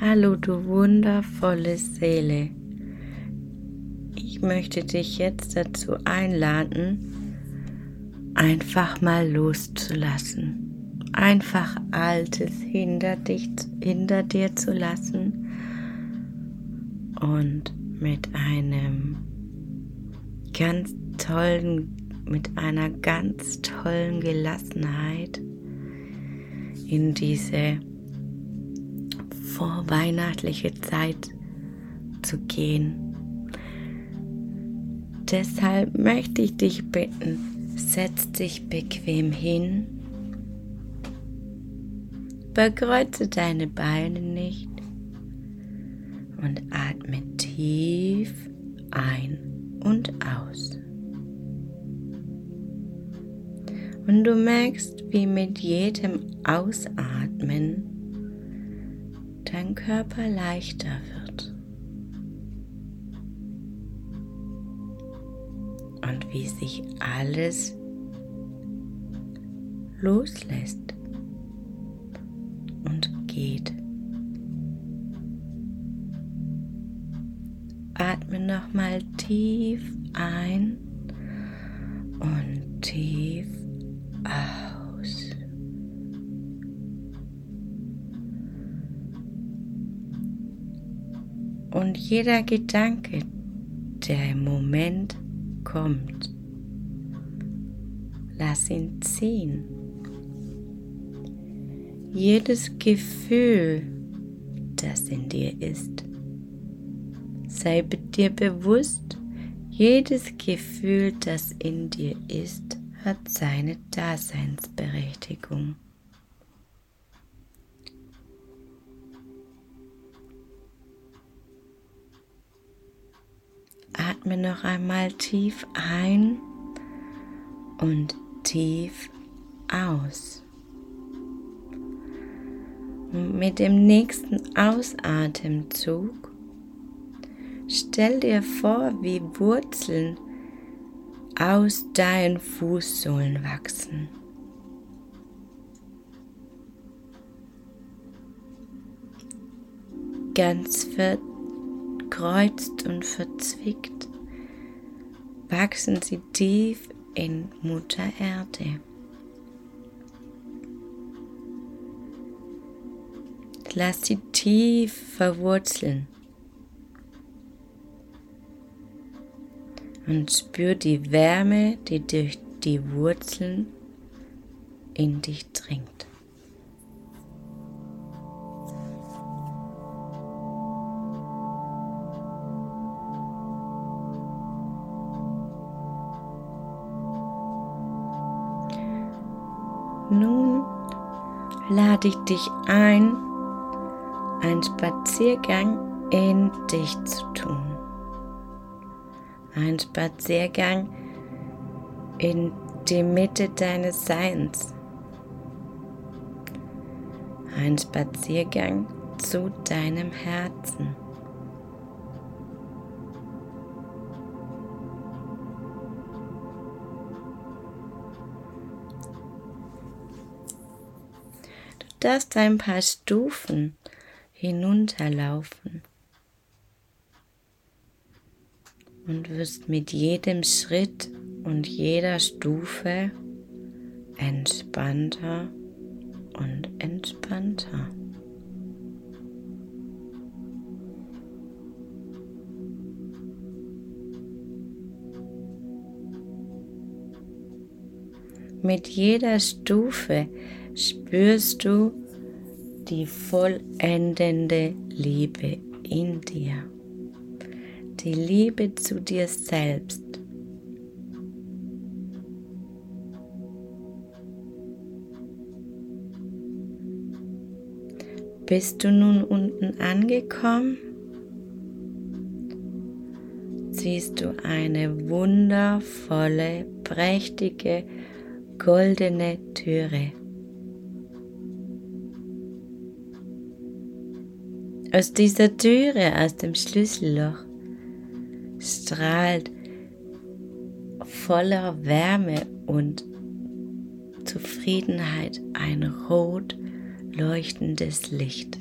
Hallo, du wundervolle Seele. Ich möchte dich jetzt dazu einladen, einfach mal loszulassen. Einfach Altes hinter, dich, hinter dir zu lassen und mit einem ganz tollen, mit einer ganz tollen Gelassenheit in diese vorweihnachtliche Zeit zu gehen. Deshalb möchte ich dich bitten, setz dich bequem hin, bekreuze deine Beine nicht und atme tief ein und aus. Und du merkst, wie mit jedem Ausatmen dein Körper leichter wird. Und wie sich alles loslässt und geht. Atme nochmal tief ein und tief aus. Und jeder Gedanke, der im Moment kommt, lass ihn ziehen. Jedes Gefühl, das in dir ist, sei dir bewusst, jedes Gefühl, das in dir ist, hat seine Daseinsberechtigung. Atme noch einmal tief ein und tief aus. Und mit dem nächsten Ausatemzug stell dir vor, wie Wurzeln aus deinen Fußsohlen wachsen. Ganz verkreuzt und verzwickt wachsen sie tief in Mutter Erde. Lass sie tief verwurzeln. und spür die Wärme, die durch die Wurzeln in dich dringt. Ich dich ein, einen Spaziergang in dich zu tun ein Spaziergang in die Mitte deines Seins, ein Spaziergang zu deinem Herzen. Darfst ein paar Stufen hinunterlaufen. und wirst mit jedem Schritt und jeder Stufe entspannter und entspannter. Mit jeder Stufe spürst du die vollendende Liebe in dir die Liebe zu dir selbst. Bist du nun unten angekommen? Siehst du eine wundervolle, prächtige, goldene Türe. Aus dieser Türe, aus dem Schlüsselloch, strahlt voller Wärme und Zufriedenheit ein rot leuchtendes Licht.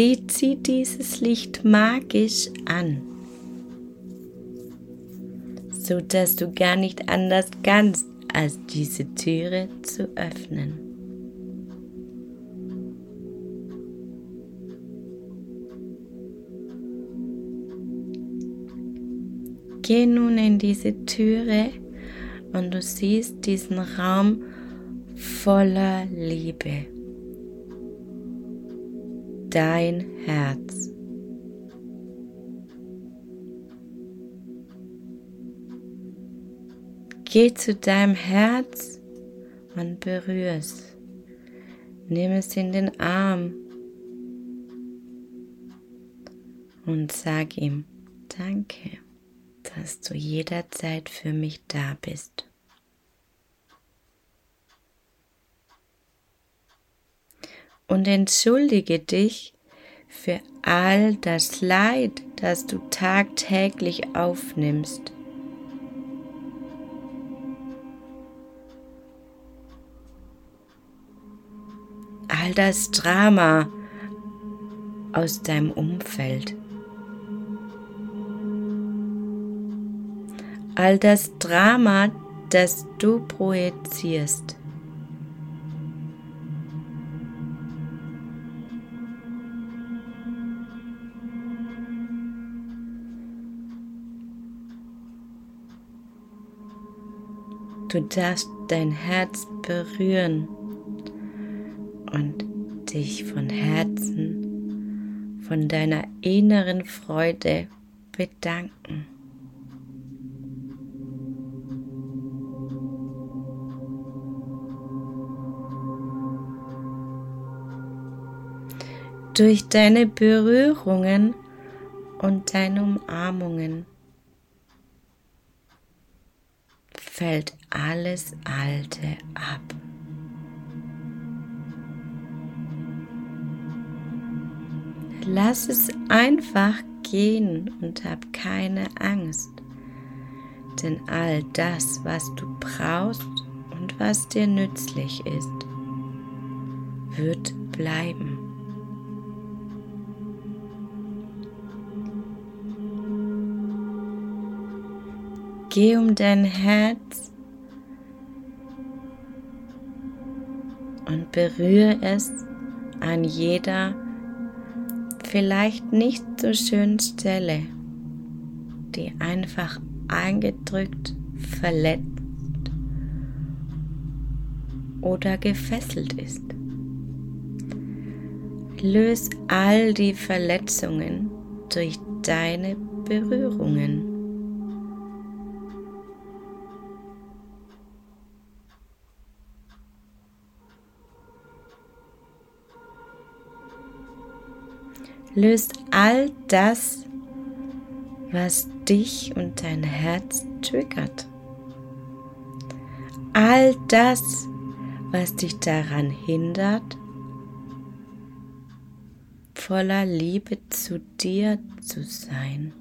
die zieht dieses Licht magisch an, so dass du gar nicht anders kannst, als diese Türe zu öffnen. Geh nun in diese Türe und du siehst diesen Raum voller Liebe. Dein Herz. Geh zu deinem Herz und berühr es. Nimm es in den Arm und sag ihm Danke, dass du jederzeit für mich da bist. Und entschuldige dich für all das Leid, das du tagtäglich aufnimmst. all das Drama aus deinem Umfeld. All das Drama, das du projizierst. Du darfst dein Herz berühren und dich von Herzen, von deiner inneren Freude bedanken. Durch deine Berührungen und deine Umarmungen fällt alles Alte ab. Lass es einfach gehen und hab keine Angst. Denn all das, was du brauchst und was dir nützlich ist, wird bleiben. Geh um dein Herz und berühre es an jeder vielleicht nicht so schönen Stelle, die einfach eingedrückt, verletzt oder gefesselt ist. Löse all die Verletzungen durch deine Berührungen. Löst all das, was dich und dein Herz triggert. All das, was dich daran hindert, voller Liebe zu dir zu sein.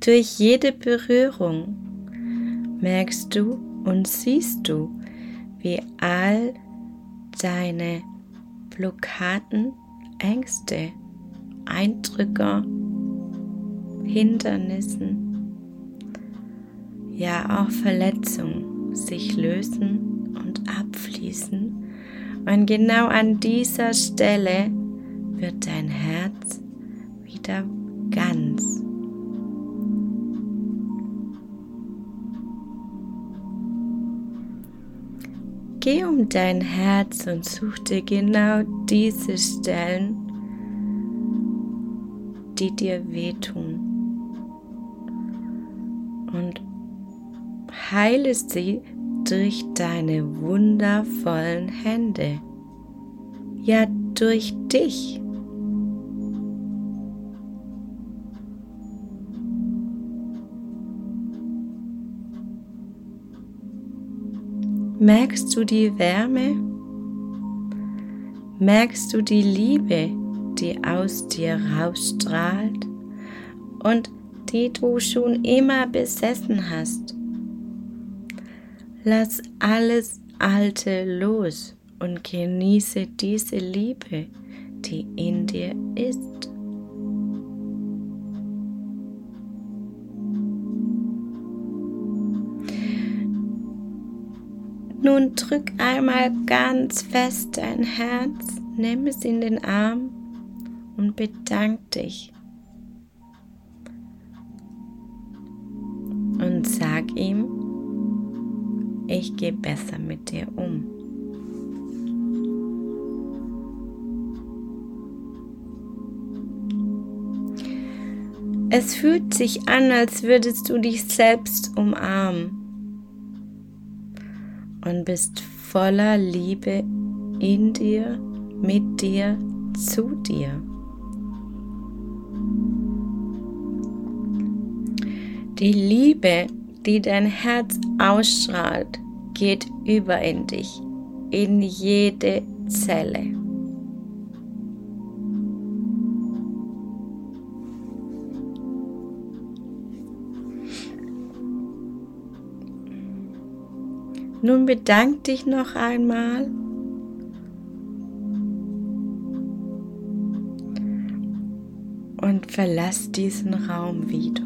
Durch jede Berührung merkst du und siehst du, wie all deine Blockaden, Ängste, Eindrücke, Hindernissen, ja auch Verletzungen sich lösen und abfließen. Und genau an dieser Stelle wird dein Herz wieder ganz. Geh um dein Herz und such dir genau diese Stellen, die dir wehtun. Und heile sie durch deine wundervollen Hände. Ja, durch dich. Merkst du die Wärme? Merkst du die Liebe, die aus dir rausstrahlt und die du schon immer besessen hast? Lass alles Alte los und genieße diese Liebe, die in dir ist. Nun drück einmal ganz fest dein Herz, nimm es in den Arm und bedank dich. Und sag ihm, ich gehe besser mit dir um. Es fühlt sich an, als würdest du dich selbst umarmen und bist voller Liebe in dir, mit dir, zu dir. Die Liebe, die dein Herz ausstrahlt, geht über in dich, in jede Zelle. Nun bedank dich noch einmal. Und verlass diesen Raum wieder.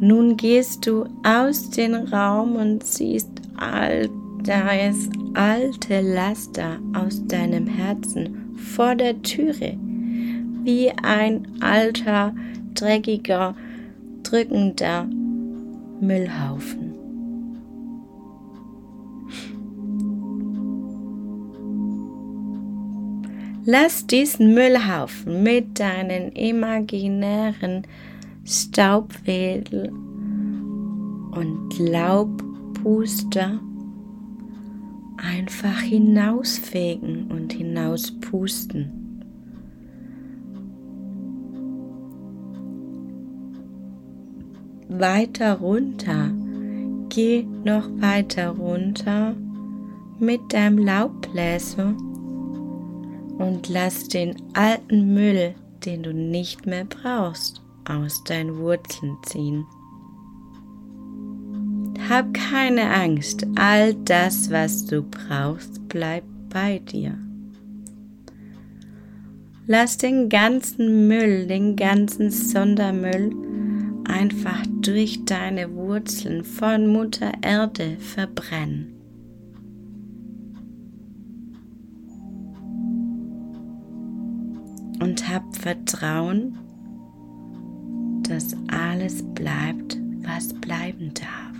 Nun gehst du aus dem Raum und siehst all das alte Laster aus deinem Herzen vor der Türe, wie ein alter, dreckiger drückender Müllhaufen. Lass diesen Müllhaufen mit deinen imaginären Staubwedel und Laubpuster einfach hinausfegen und hinauspusten. Weiter runter. Geh noch weiter runter mit deinem Laubbläser und lass den alten Müll, den du nicht mehr brauchst, aus deinen Wurzeln ziehen. Hab keine Angst, all das, was du brauchst, bleibt bei dir. Lass den ganzen Müll, den ganzen Sondermüll einfach durch deine Wurzeln von Mutter Erde verbrennen. Und hab Vertrauen, dass alles bleibt, was bleiben darf.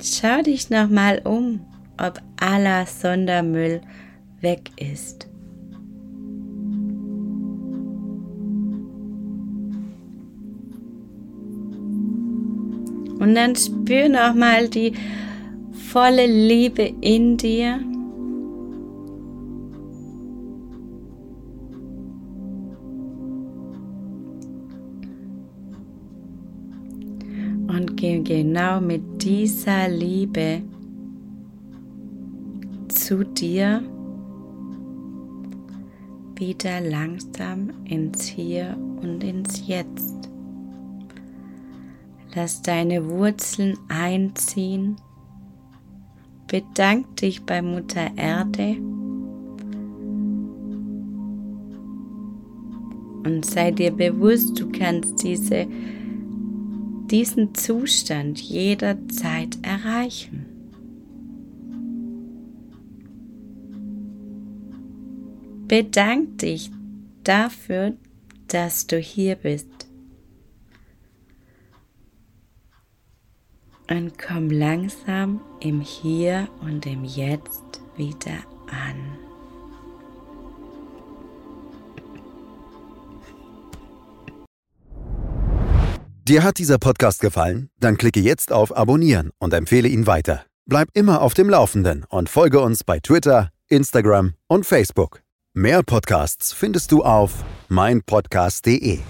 Schau dich nochmal um, ob aller Sondermüll weg ist. Und dann spür nochmal die volle Liebe in dir. Und geh genau mit dieser Liebe zu dir wieder langsam ins Hier und ins Jetzt. Lass deine Wurzeln einziehen. Bedank dich bei Mutter Erde und sei dir bewusst, du kannst diese, diesen Zustand jederzeit erreichen. Bedank dich dafür, dass du hier bist. Und komm langsam im Hier und im Jetzt wieder an. Dir hat dieser Podcast gefallen? Dann klicke jetzt auf Abonnieren und empfehle ihn weiter. Bleib immer auf dem Laufenden und folge uns bei Twitter, Instagram und Facebook. Mehr Podcasts findest du auf meinpodcast.de.